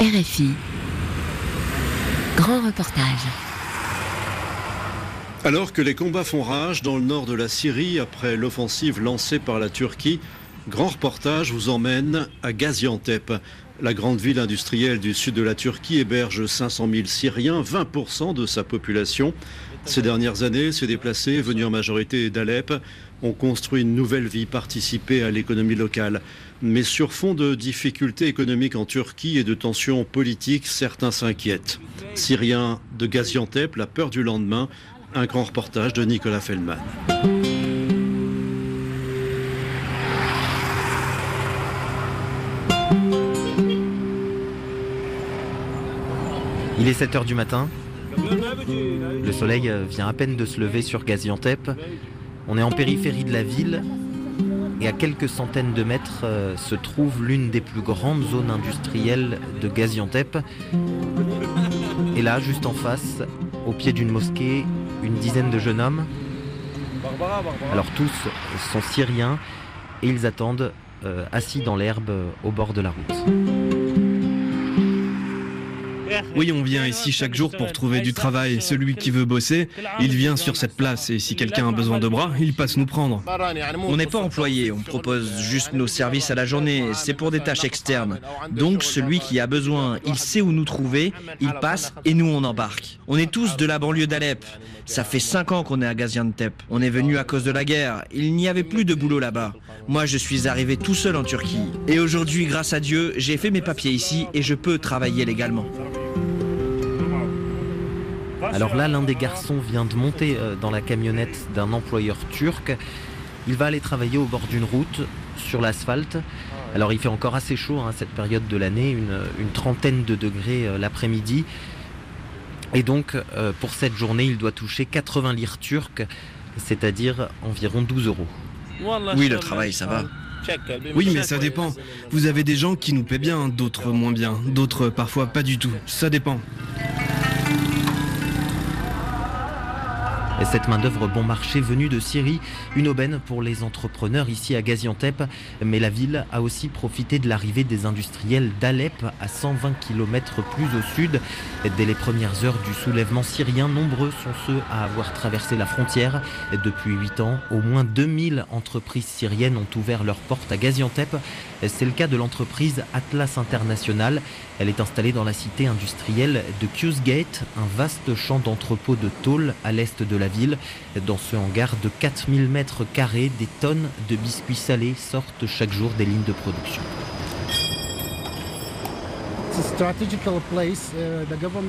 RFI. Grand reportage. Alors que les combats font rage dans le nord de la Syrie après l'offensive lancée par la Turquie, Grand reportage vous emmène à Gaziantep. La grande ville industrielle du sud de la Turquie héberge 500 000 Syriens, 20% de sa population. Ces dernières années, ces déplacés, venus en majorité d'Alep, ont construit une nouvelle vie, participé à l'économie locale. Mais sur fond de difficultés économiques en Turquie et de tensions politiques, certains s'inquiètent. Syriens de Gaziantep, la peur du lendemain, un grand reportage de Nicolas Feldman. Il est 7h du matin. Le soleil vient à peine de se lever sur Gaziantep. On est en périphérie de la ville et à quelques centaines de mètres euh, se trouve l'une des plus grandes zones industrielles de Gaziantep. Et là, juste en face, au pied d'une mosquée, une dizaine de jeunes hommes. Alors tous sont syriens et ils attendent euh, assis dans l'herbe au bord de la route. Oui, on vient ici chaque jour pour trouver du travail. Celui qui veut bosser, il vient sur cette place et si quelqu'un a besoin de bras, il passe nous prendre. On n'est pas employé, on propose juste nos services à la journée. C'est pour des tâches externes. Donc celui qui a besoin, il sait où nous trouver, il passe et nous on embarque. On est tous de la banlieue d'Alep. Ça fait cinq ans qu'on est à Gaziantep. On est venu à cause de la guerre. Il n'y avait plus de boulot là-bas. Moi, je suis arrivé tout seul en Turquie. Et aujourd'hui, grâce à Dieu, j'ai fait mes papiers ici et je peux travailler légalement. Alors là, l'un des garçons vient de monter euh, dans la camionnette d'un employeur turc. Il va aller travailler au bord d'une route, sur l'asphalte. Alors il fait encore assez chaud à hein, cette période de l'année, une, une, trentaine de degrés euh, l'après-midi. Et donc, euh, pour cette journée, il doit toucher 80 lires turques, c'est-à-dire environ 12 euros. Oui, le travail, ça va. Oui, mais ça dépend. Vous avez des gens qui nous paient bien, d'autres moins bien, d'autres parfois pas du tout. Ça dépend. Cette main-d'œuvre bon marché venue de Syrie, une aubaine pour les entrepreneurs ici à Gaziantep. Mais la ville a aussi profité de l'arrivée des industriels d'Alep à 120 km plus au sud. Dès les premières heures du soulèvement syrien, nombreux sont ceux à avoir traversé la frontière. Depuis 8 ans, au moins 2000 entreprises syriennes ont ouvert leurs portes à Gaziantep. C'est le cas de l'entreprise Atlas International. Elle est installée dans la cité industrielle de Qusgate, un vaste champ d'entrepôt de tôle à l'est de la ville. Dans ce hangar de 4000 mètres carrés, des tonnes de biscuits salés sortent chaque jour des lignes de production.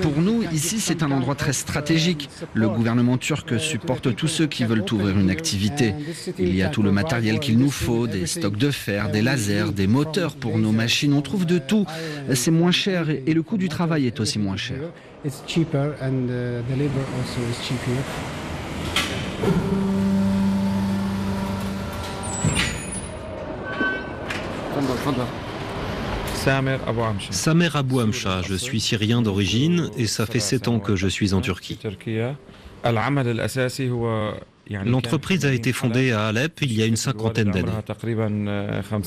Pour nous, ici, c'est un endroit très stratégique. Le gouvernement turc supporte tous ceux qui veulent ouvrir une activité. Il y a tout le matériel qu'il nous faut, des stocks de fer, des lasers, des moteurs pour nos machines. On trouve de tout. C'est moins cher et le coût du travail est aussi moins cher. Samer Abou Amcha, je suis syrien d'origine et ça fait sept ans que je suis en Turquie. L'entreprise a été fondée à Alep il y a une cinquantaine d'années.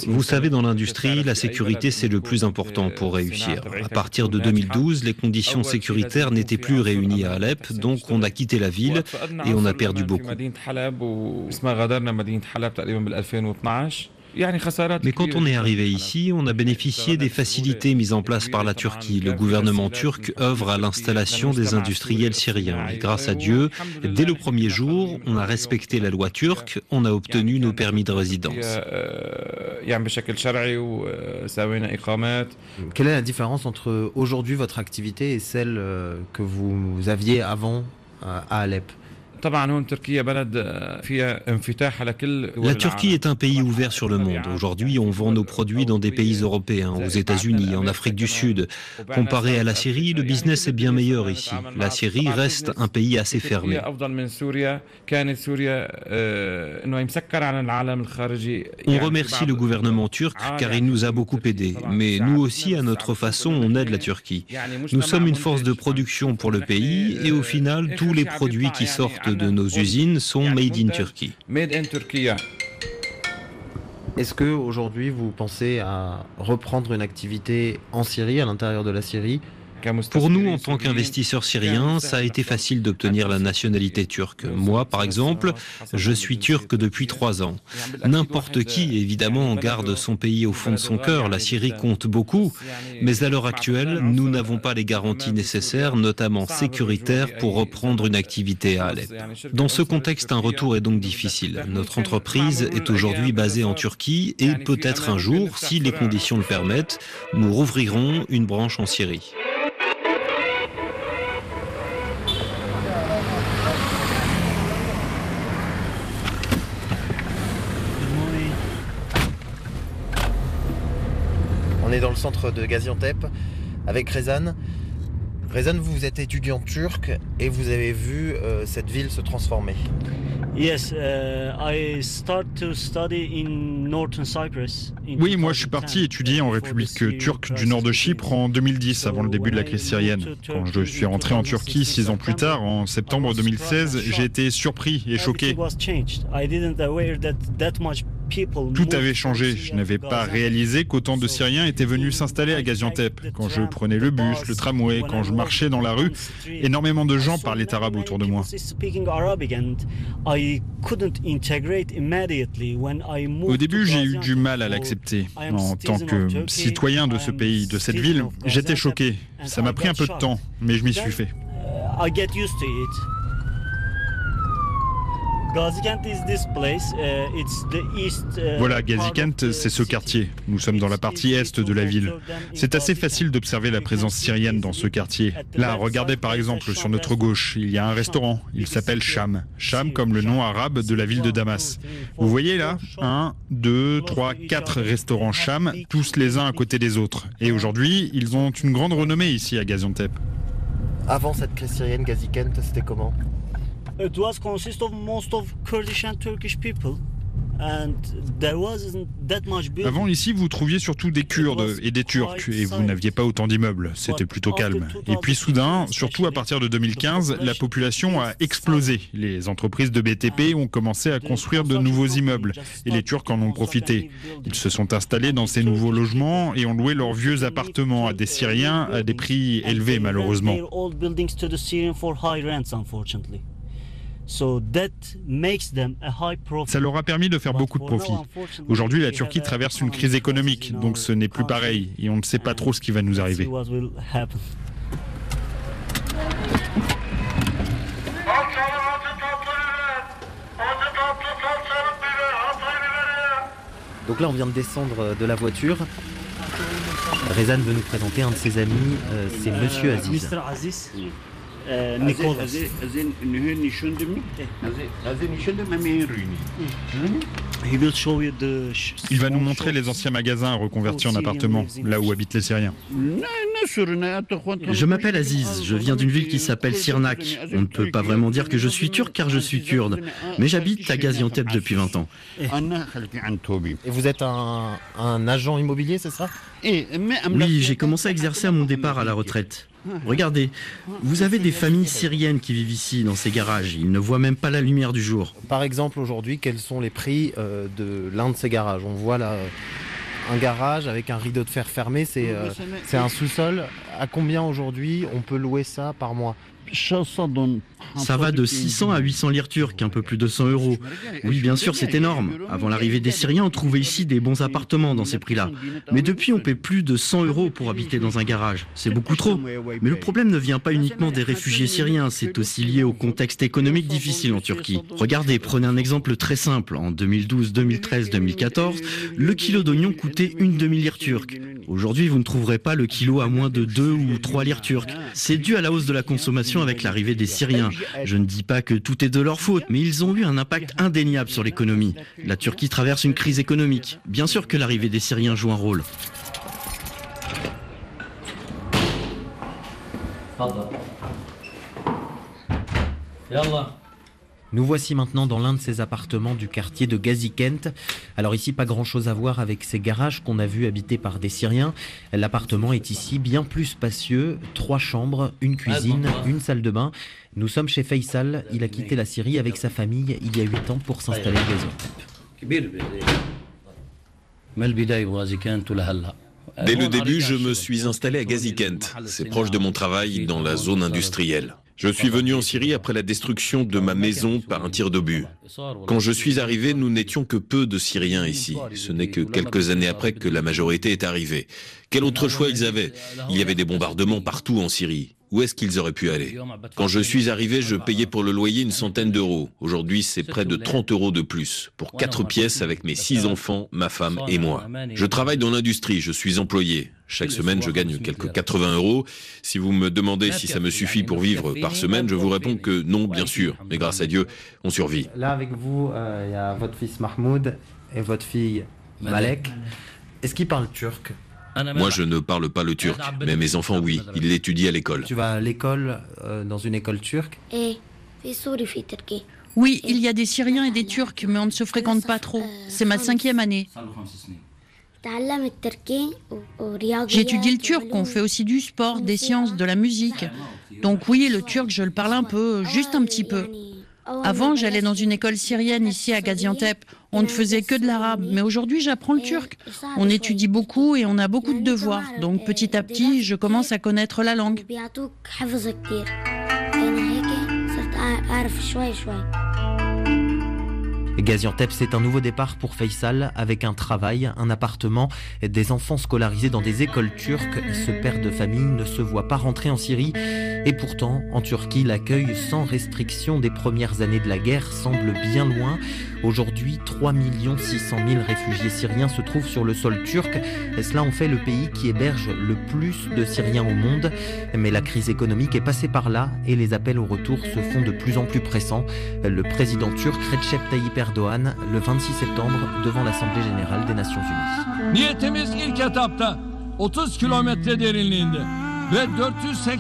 Vous savez, dans l'industrie, la sécurité, c'est le plus important pour réussir. À partir de 2012, les conditions sécuritaires n'étaient plus réunies à Alep, donc on a quitté la ville et on a perdu beaucoup. Mais quand on est arrivé ici, on a bénéficié des facilités mises en place par la Turquie. Le gouvernement turc œuvre à l'installation des industriels syriens. Et grâce à Dieu, dès le premier jour, on a respecté la loi turque, on a obtenu nos permis de résidence. Quelle est la différence entre aujourd'hui votre activité et celle que vous aviez avant à Alep? La Turquie est un pays ouvert sur le monde. Aujourd'hui, on vend nos produits dans des pays européens, aux États-Unis, en Afrique du Sud. Comparé à la Syrie, le business est bien meilleur ici. La Syrie reste un pays assez fermé. On remercie le gouvernement turc car il nous a beaucoup aidés. Mais nous aussi, à notre façon, on aide la Turquie. Nous sommes une force de production pour le pays et au final, tous les produits qui sortent de nos usines sont made in Turkey. Est-ce que aujourd'hui vous pensez à reprendre une activité en Syrie, à l'intérieur de la Syrie pour nous, en tant qu'investisseurs syriens, ça a été facile d'obtenir la nationalité turque. Moi, par exemple, je suis turc depuis trois ans. N'importe qui, évidemment, garde son pays au fond de son cœur. La Syrie compte beaucoup. Mais à l'heure actuelle, nous n'avons pas les garanties nécessaires, notamment sécuritaires, pour reprendre une activité à Alep. Dans ce contexte, un retour est donc difficile. Notre entreprise est aujourd'hui basée en Turquie et peut-être un jour, si les conditions le permettent, nous rouvrirons une branche en Syrie. Dans le centre de Gaziantep avec Rezan. Rezan, vous êtes étudiant turc et vous avez vu euh, cette ville se transformer. Yes, uh, I start to study in Northern Cyprus. Oui, moi je suis parti étudier en République turque du nord de Chypre en 2010, avant le début de la crise syrienne. Quand je suis rentré en Turquie six ans plus tard, en septembre 2016, j'ai été surpris et choqué. Tout avait changé. Je n'avais pas réalisé qu'autant de Syriens étaient venus s'installer à Gaziantep. Quand je prenais le bus, le tramway, quand je marchais dans la rue, énormément de gens parlaient arabe autour de moi. Au début, j'ai eu du mal à l'accepter. En tant que citoyen de ce pays, de cette ville, j'étais choqué. Ça m'a pris un peu de temps, mais je m'y suis fait. Voilà, Gazikent, c'est ce quartier. Nous sommes dans la partie est de la ville. C'est assez facile d'observer la présence syrienne dans ce quartier. Là, regardez par exemple sur notre gauche, il y a un restaurant. Il s'appelle Sham. Sham comme le nom arabe de la ville de Damas. Vous voyez là Un, deux, trois, quatre restaurants Sham, tous les uns à côté des autres. Et aujourd'hui, ils ont une grande renommée ici à Gaziantep. Avant cette crise syrienne, Gazikent, c'était comment? It was consist of most of Kurdish and Turkish people. Avant ici, vous trouviez surtout des Kurdes et des Turcs et vous n'aviez pas autant d'immeubles. C'était plutôt calme. Et puis soudain, surtout à partir de 2015, la population a explosé. Les entreprises de BTP ont commencé à construire de nouveaux immeubles et les Turcs en ont profité. Ils se sont installés dans ces nouveaux logements et ont loué leurs vieux appartements à des Syriens à des prix élevés malheureusement. Ça leur a permis de faire beaucoup de profit. Aujourd'hui, la Turquie traverse une crise économique, donc ce n'est plus pareil et on ne sait pas trop ce qui va nous arriver. Donc là, on vient de descendre de la voiture. Rezan veut nous présenter un de ses amis, euh, c'est Monsieur Aziz. Il va nous montrer les anciens magasins reconvertis en appartements, là où habitent les Syriens. Je m'appelle Aziz, je viens d'une ville qui s'appelle Sirnak. On ne peut pas vraiment dire que je suis turc car je suis kurde, mais j'habite à Gaziantep depuis 20 ans. Et vous êtes un, un agent immobilier, c'est ça? Oui, j'ai commencé à exercer à mon départ à la retraite. Regardez, vous avez des familles syriennes qui vivent ici, dans ces garages. Ils ne voient même pas la lumière du jour. Par exemple, aujourd'hui, quels sont les prix euh, de l'un de ces garages? On voit là euh, un garage avec un rideau de fer fermé, c'est euh, un sous-sol. À combien aujourd'hui on peut louer ça par mois? Ça va de 600 à 800 lire turcs, un peu plus de 100 euros. Oui, bien sûr, c'est énorme. Avant l'arrivée des Syriens, on trouvait ici des bons appartements dans ces prix-là. Mais depuis, on paie plus de 100 euros pour habiter dans un garage. C'est beaucoup trop. Mais le problème ne vient pas uniquement des réfugiés syriens, c'est aussi lié au contexte économique difficile en Turquie. Regardez, prenez un exemple très simple. En 2012, 2013, 2014, le kilo d'oignon coûtait une demi-lire turque. Aujourd'hui, vous ne trouverez pas le kilo à moins de 2 ou 3 lire turques. C'est dû à la hausse de la consommation avec l'arrivée des Syriens. Je ne dis pas que tout est de leur faute, mais ils ont eu un impact indéniable sur l'économie. La Turquie traverse une crise économique. Bien sûr que l'arrivée des Syriens joue un rôle. Nous voici maintenant dans l'un de ces appartements du quartier de Gazikent. Alors ici, pas grand-chose à voir avec ces garages qu'on a vus habités par des Syriens. L'appartement est ici bien plus spacieux, trois chambres, une cuisine, une salle de bain. Nous sommes chez Faisal, il a quitté la Syrie avec sa famille il y a huit ans pour s'installer à Gaziantep. Dès le début, je me suis installé à Gazikent. C'est proche de mon travail dans la zone industrielle. Je suis venu en Syrie après la destruction de ma maison par un tir d'obus. Quand je suis arrivé, nous n'étions que peu de Syriens ici. Ce n'est que quelques années après que la majorité est arrivée. Quel autre choix ils avaient? Il y avait des bombardements partout en Syrie. Où est-ce qu'ils auraient pu aller Quand je suis arrivé, je payais pour le loyer une centaine d'euros. Aujourd'hui, c'est près de 30 euros de plus, pour quatre pièces avec mes six enfants, ma femme et moi. Je travaille dans l'industrie, je suis employé. Chaque semaine, je gagne quelques 80 euros. Si vous me demandez si ça me suffit pour vivre par semaine, je vous réponds que non, bien sûr. Mais grâce à Dieu, on survit. Là, avec vous, euh, il y a votre fils Mahmoud et votre fille Malek. Est-ce qu'ils parlent turc? Moi, je ne parle pas le turc, mais mes enfants, oui, ils l'étudient à l'école. Tu vas à l'école, euh, dans une école turque? Oui, il y a des Syriens et des Turcs, mais on ne se fréquente pas trop. C'est ma cinquième année. J'étudie le turc, on fait aussi du sport, des sciences, de la musique. Donc oui, le turc, je le parle un peu, juste un petit peu. Avant, j'allais dans une école syrienne ici à Gaziantep. On ne faisait que de l'arabe, mais aujourd'hui j'apprends le turc. On étudie beaucoup et on a beaucoup de devoirs. Donc petit à petit, je commence à connaître la langue. Gaziantep, c'est un nouveau départ pour Faisal avec un travail, un appartement, des enfants scolarisés dans des écoles turques. Ce père de famille ne se voit pas rentrer en Syrie. Et pourtant, en Turquie, l'accueil sans restriction des premières années de la guerre semble bien loin. Aujourd'hui, 3 600 000 réfugiés syriens se trouvent sur le sol turc. Cela en fait le pays qui héberge le plus de Syriens au monde. Mais la crise économique est passée par là et les appels au retour se font de plus en plus pressants. Le président turc Recep Tayyip Erdogan le 26 septembre devant l'Assemblée générale des Nations Unies.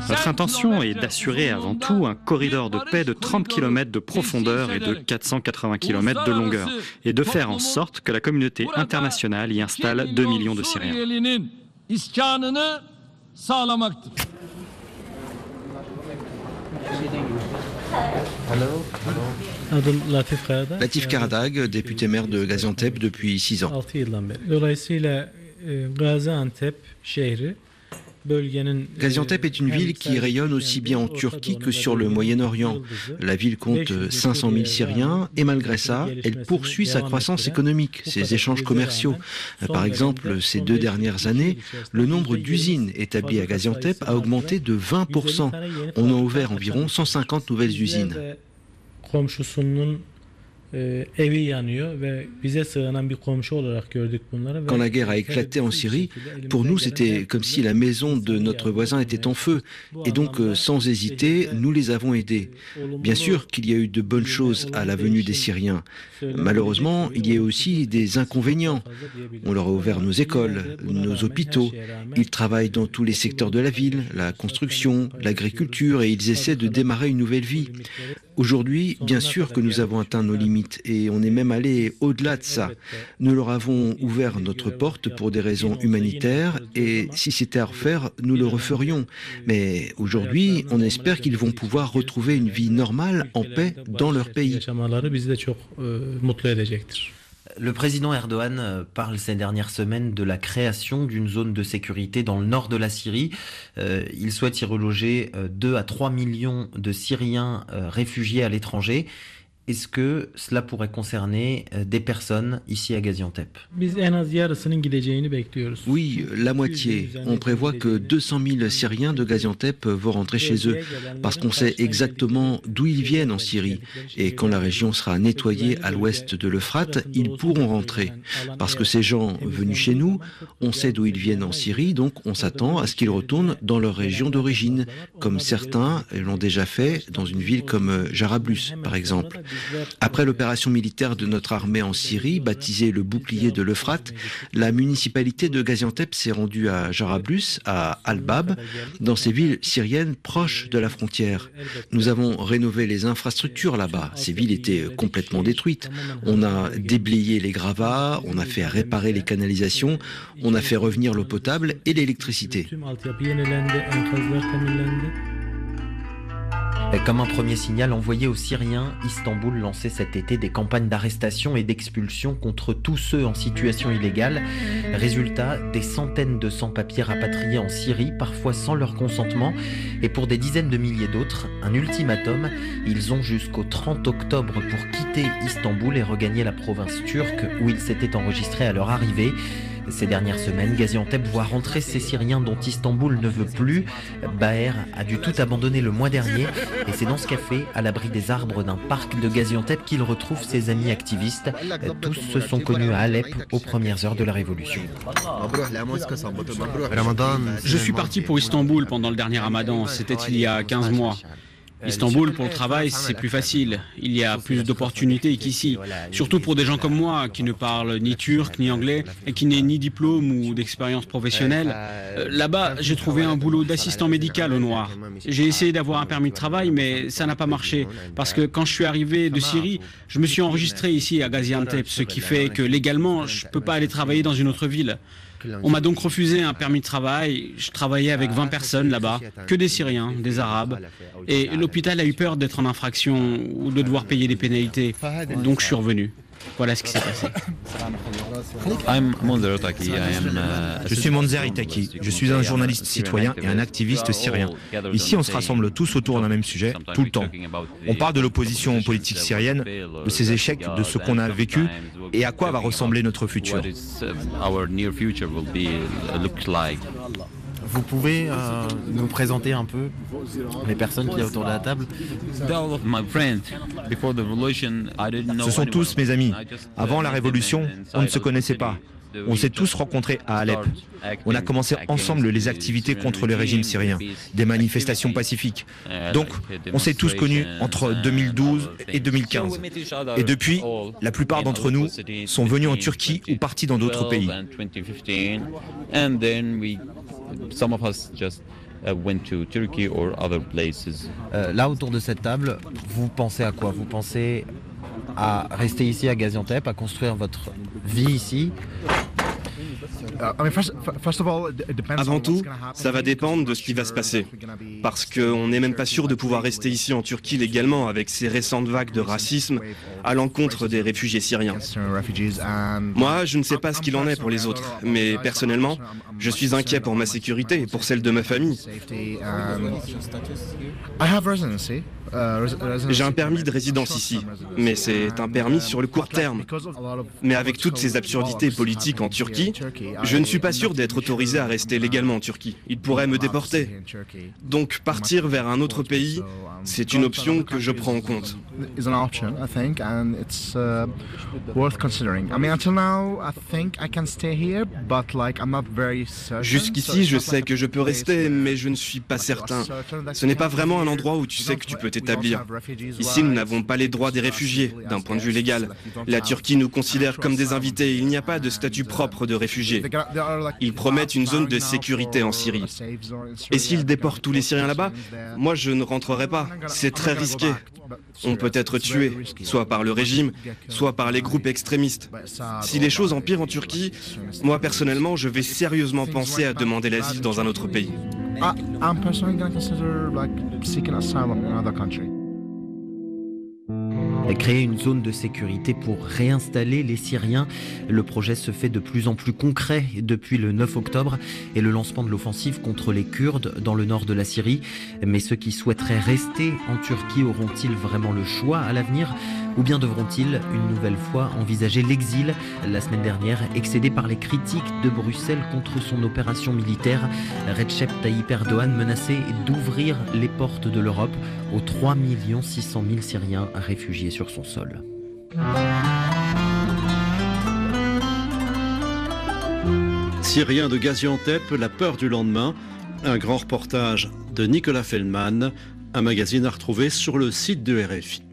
Notre intention est d'assurer avant tout un corridor de paix de 30 km de profondeur et de 480 km de longueur, et de faire en sorte que la communauté internationale y installe 2 millions de Syriens. Latif Karadag, député maire de Gaziantep depuis 6 ans. Gaziantep est une ville qui rayonne aussi bien en Turquie que sur le Moyen-Orient. La ville compte 500 000 Syriens et malgré ça, elle poursuit sa croissance économique, ses échanges commerciaux. Par exemple, ces deux dernières années, le nombre d'usines établies à Gaziantep a augmenté de 20%. On a ouvert environ 150 nouvelles usines. Quand la guerre a éclaté en Syrie, pour nous c'était comme si la maison de notre voisin était en feu. Et donc sans hésiter, nous les avons aidés. Bien sûr qu'il y a eu de bonnes choses à la venue des Syriens. Malheureusement, il y a eu aussi des inconvénients. On leur a ouvert nos écoles, nos hôpitaux. Ils travaillent dans tous les secteurs de la ville, la construction, l'agriculture, et ils essaient de démarrer une nouvelle vie. Aujourd'hui, bien sûr que nous avons atteint nos limites et on est même allé au-delà de ça. Nous leur avons ouvert notre porte pour des raisons humanitaires et si c'était à refaire, nous le referions. Mais aujourd'hui, on espère qu'ils vont pouvoir retrouver une vie normale en paix dans leur pays. Le président Erdogan euh, parle ces dernières semaines de la création d'une zone de sécurité dans le nord de la Syrie. Euh, il souhaite y reloger 2 euh, à 3 millions de Syriens réfugiés à l'étranger. Est-ce que cela pourrait concerner euh, des personnes ici à Gaziantep? Oui, la moitié. On prévoit que 200 000 Syriens de Gaziantep vont rentrer chez eux parce qu'on sait exactement d'où ils viennent en Syrie. Et quand la région sera nettoyée à l'ouest de l'Euphrate, ils pourront rentrer. Parce que ces gens venus chez nous, on sait d'où ils viennent en Syrie, donc on s'attend à ce qu'ils retournent dans leur région d'origine, comme certains l'ont déjà fait dans une ville comme Jarablus, par exemple. Après l'opération militaire de notre armée en Syrie, baptisée le bouclier de l'Euphrate, la municipalité de Gaziantep s'est rendue à Jarablus, à Al-Bab, dans ces villes syriennes proches de la frontière. Nous avons rénové les infrastructures là-bas. Ces villes étaient complètement détruites. On a déblayé les gravats, on a fait réparer les canalisations, on a fait revenir l'eau potable et l'électricité. Comme un premier signal envoyé aux Syriens, Istanbul lançait cet été des campagnes d'arrestation et d'expulsion contre tous ceux en situation illégale. Résultat, des centaines de sans-papiers rapatriés en Syrie, parfois sans leur consentement, et pour des dizaines de milliers d'autres, un ultimatum. Ils ont jusqu'au 30 octobre pour quitter Istanbul et regagner la province turque où ils s'étaient enregistrés à leur arrivée. Ces dernières semaines, Gaziantep voit rentrer ces Syriens dont Istanbul ne veut plus. Baer a dû tout abandonner le mois dernier et c'est dans ce café, à l'abri des arbres d'un parc de Gaziantep, qu'il retrouve ses amis activistes. Tous se sont connus à Alep aux premières heures de la révolution. Je suis parti pour Istanbul pendant le dernier ramadan, c'était il y a 15 mois. Istanbul, pour le travail, c'est plus facile. Il y a plus d'opportunités qu'ici. Surtout pour des gens comme moi, qui ne parlent ni turc ni anglais et qui n'aient ni diplôme ou d'expérience professionnelle. Euh, là-bas, j'ai trouvé un boulot d'assistant médical au noir. J'ai essayé d'avoir un permis de travail, mais ça n'a pas marché. Parce que quand je suis arrivé de Syrie, je me suis enregistré ici à Gaziantep, ce qui fait que légalement, je ne peux pas aller travailler dans une autre ville. On m'a donc refusé un permis de travail. Je travaillais avec 20 personnes là-bas, que des Syriens, des Arabes. Et l'hôpital a eu peur d'être en infraction ou de devoir payer des pénalités. Donc je suis revenu. Voilà ce qui s'est passé. Je suis Monzer Itaki. Je suis un journaliste citoyen et un activiste syrien. Ici, on se rassemble tous autour d'un même sujet, tout le temps. On parle de l'opposition politique syrienne, de ses échecs, de ce qu'on a vécu et à quoi va ressembler notre futur. Vous pouvez euh, nous présenter un peu les personnes qui y a autour de la table Ce sont tous mes amis. Avant la révolution, on ne se connaissait pas. On s'est tous rencontrés à Alep. On a commencé ensemble les activités contre le régime syrien, des manifestations pacifiques. Donc, on s'est tous connus entre 2012 et 2015. Et depuis, la plupart d'entre nous sont venus en Turquie ou partis dans d'autres pays. là, autour de cette table, vous pensez à quoi? Vous pensez à rester ici à Gaziantep, à construire votre vie ici? Avant tout, ça va dépendre de ce qui va se passer. Parce qu'on n'est même pas sûr de pouvoir rester ici en Turquie légalement avec ces récentes vagues de racisme à l'encontre des réfugiés syriens. Moi, je ne sais pas ce qu'il en est pour les autres, mais personnellement, je suis inquiet pour ma sécurité et pour celle de ma famille. J'ai un permis de résidence ici, mais c'est un permis sur le court terme. Mais avec toutes ces absurdités politiques en Turquie, je ne suis pas sûr d'être autorisé à rester légalement en Turquie. Ils pourraient me déporter. Donc partir vers un autre pays, c'est une option que je prends en compte. Jusqu'ici, je sais que je peux rester, mais je ne suis pas certain. Ce n'est pas vraiment un endroit où tu sais que tu peux Ici, nous n'avons pas les droits des réfugiés, d'un point de vue légal. La Turquie nous considère comme des invités. Il n'y a pas de statut propre de réfugiés. Ils promettent une zone de sécurité en Syrie. Et s'ils déportent tous les Syriens là-bas, moi je ne rentrerai pas. C'est très risqué. On peut être tué, soit par le régime, soit par les groupes extrémistes. Si les choses empirent en Turquie, moi personnellement, je vais sérieusement penser à demander l'asile dans un autre pays. Créer une zone de sécurité pour réinstaller les Syriens. Le projet se fait de plus en plus concret depuis le 9 octobre et le lancement de l'offensive contre les Kurdes dans le nord de la Syrie. Mais ceux qui souhaiteraient rester en Turquie auront-ils vraiment le choix à l'avenir? Ou bien devront-ils une nouvelle fois envisager l'exil La semaine dernière, excédé par les critiques de Bruxelles contre son opération militaire, Recep Tayyip Erdogan menaçait d'ouvrir les portes de l'Europe aux 3 600 000 Syriens réfugiés sur son sol. Syriens de Gaziantep, la peur du lendemain, un grand reportage de Nicolas Feldman, un magazine à retrouver sur le site de RFI.